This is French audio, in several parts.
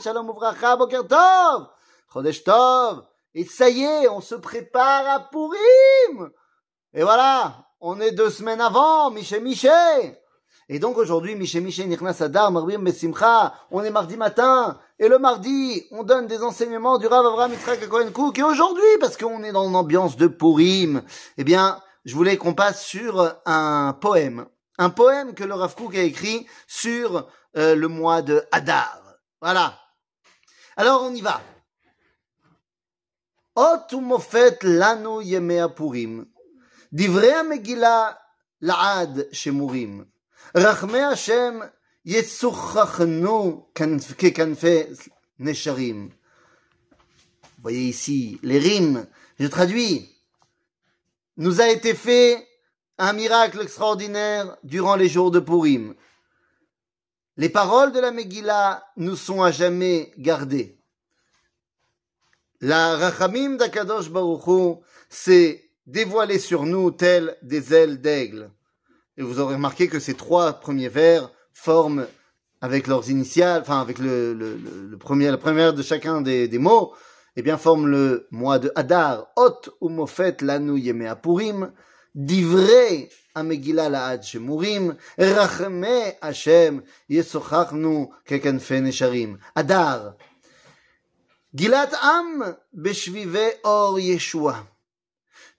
Shalom Boker Tov, Chodesh Tov. Et ça y est, on se prépare à Purim. Et voilà, on est deux semaines avant, Miché Miché. Et donc aujourd'hui, Miché Miché Nichnas Adar, Marbim Besimcha, on est mardi matin. Et le mardi, on donne des enseignements du Rav Avraham Yitzhak Cohen Cook. Et aujourd'hui, parce qu'on est dans une ambiance de Purim, eh bien, je voulais qu'on passe sur un poème. Un poème que le Rav Kook a écrit sur euh, le mois de Hadar. Voilà. Alors on y va. אות ומופת לנו ימי הפורים. דברי המגילה לעד שמורים. רחמי השם יצוחחנו כנפ- ככנפי נשרים. Vous voyez ici les rimes. Je traduis. Nous a été fait un miracle extraordinaire durant les jours de Purim. Les paroles de la Megillah nous sont à jamais gardées. La rachamim d'Akadosh Baruchou s'est dévoilée sur nous telle des ailes d'aigle. Et vous aurez remarqué que ces trois premiers vers forment avec leurs initiales, enfin avec le, le, le, le premier, la première de chacun des, des mots, eh bien forment le mois de Hadar, Hot ou Mofet Lanu Yemea Purim, Divrei Amegila Laad Shemurim, Rachme Hashem Yesochachnu Kekenfe Nesharim. Hadar, Gilat Am Beshvive Or Yeshua.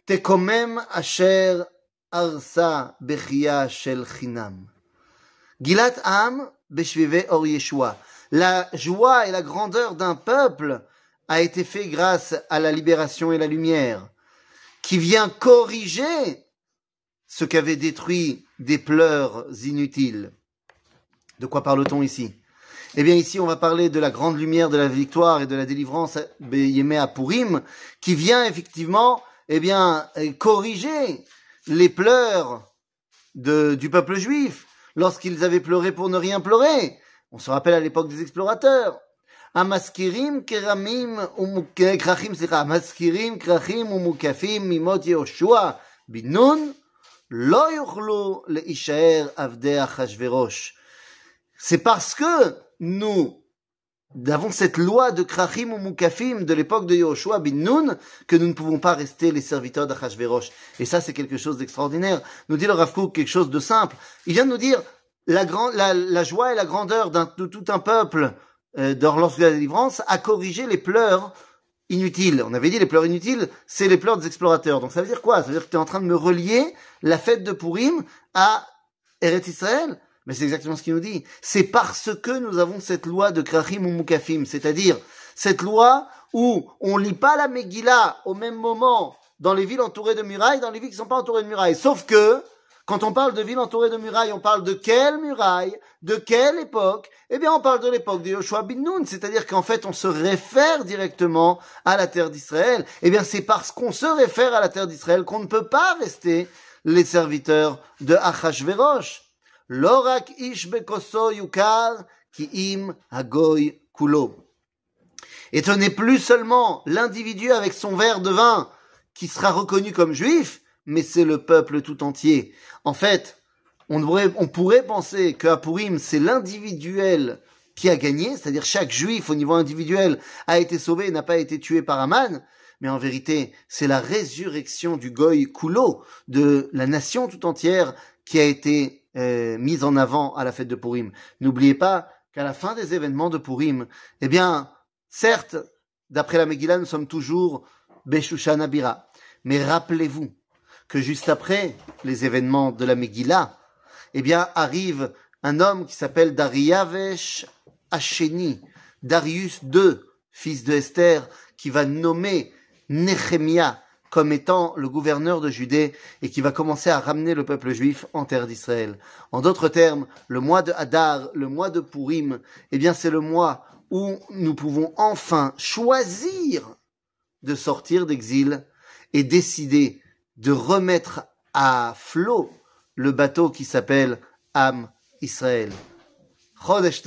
Tekomem Asher Arsa Bechia Shel Chinam. Gilat Am Beshvive Or Yeshua. La joie et la grandeur d'un peuple a été fait grâce à la libération et la lumière, qui vient corriger ce qu'avaient détruit des pleurs inutiles. De quoi parle-t-on ici? Eh bien ici on va parler de la grande lumière de la victoire et de la délivrance Yémé à Purim, qui vient effectivement eh bien, corriger les pleurs de, du peuple juif lorsqu'ils avaient pleuré pour ne rien pleurer. On se rappelle à l'époque des explorateurs. המזכירים כרמים וכרכים, סליחה, מזכירים כרכים ומוקפים ממות יהושע בן נון לא יוכלו להישאר עבדי אחשוורוש. C'est parce que nous avons cette loi de Krachim ou Mukafim de l'époque de Yoshua bin Nun que nous ne pouvons pas rester les serviteurs d'Achashverosh. Et ça, c'est quelque chose d'extraordinaire. Nous dit le Rav Kook quelque chose de simple. Il vient de nous dire la, grand, la, la joie et la grandeur de tout un peuple euh, lorsque la délivrance a corrigé les pleurs inutiles. On avait dit les pleurs inutiles, c'est les pleurs des explorateurs. Donc ça veut dire quoi? Ça veut dire que tu es en train de me relier la fête de Purim à Eretz Israël? Mais c'est exactement ce qu'il nous dit. C'est parce que nous avons cette loi de Krachim ou Mukafim, c'est-à-dire cette loi où on lit pas la Megillah au même moment dans les villes entourées de murailles, dans les villes qui sont pas entourées de murailles. Sauf que, quand on parle de villes entourées de murailles, on parle de quelle muraille, de quelle époque? Eh bien, on parle de l'époque de Yoshua bin Nun, c'est-à-dire qu'en fait, on se réfère directement à la terre d'Israël. Eh bien, c'est parce qu'on se réfère à la terre d'Israël qu'on ne peut pas rester les serviteurs de Achashverosh. Lorak ish bekoso yukar ki im hagoy kulo. Et ce n'est plus seulement l'individu avec son verre de vin qui sera reconnu comme juif, mais c'est le peuple tout entier. En fait, on pourrait, on pourrait penser qu'à Purim, c'est l'individuel qui a gagné, c'est-à-dire chaque juif au niveau individuel a été sauvé et n'a pas été tué par Aman, mais en vérité, c'est la résurrection du Goy Kulo, de la nation tout entière qui a été euh, mise en avant à la fête de Purim. N'oubliez pas qu'à la fin des événements de Purim, eh bien, certes, d'après la Megillah, nous sommes toujours Beshushan Abira. Mais rappelez-vous que juste après les événements de la Megillah, eh bien, arrive un homme qui s'appelle Dariavesh Hacheni, Darius II, fils de Esther, qui va nommer Nehemia comme étant le gouverneur de Judée et qui va commencer à ramener le peuple juif en terre d'Israël. En d'autres termes, le mois de Hadar, le mois de Purim, eh bien c'est le mois où nous pouvons enfin choisir de sortir d'exil et décider de remettre à flot le bateau qui s'appelle Am Israël. Chodesh.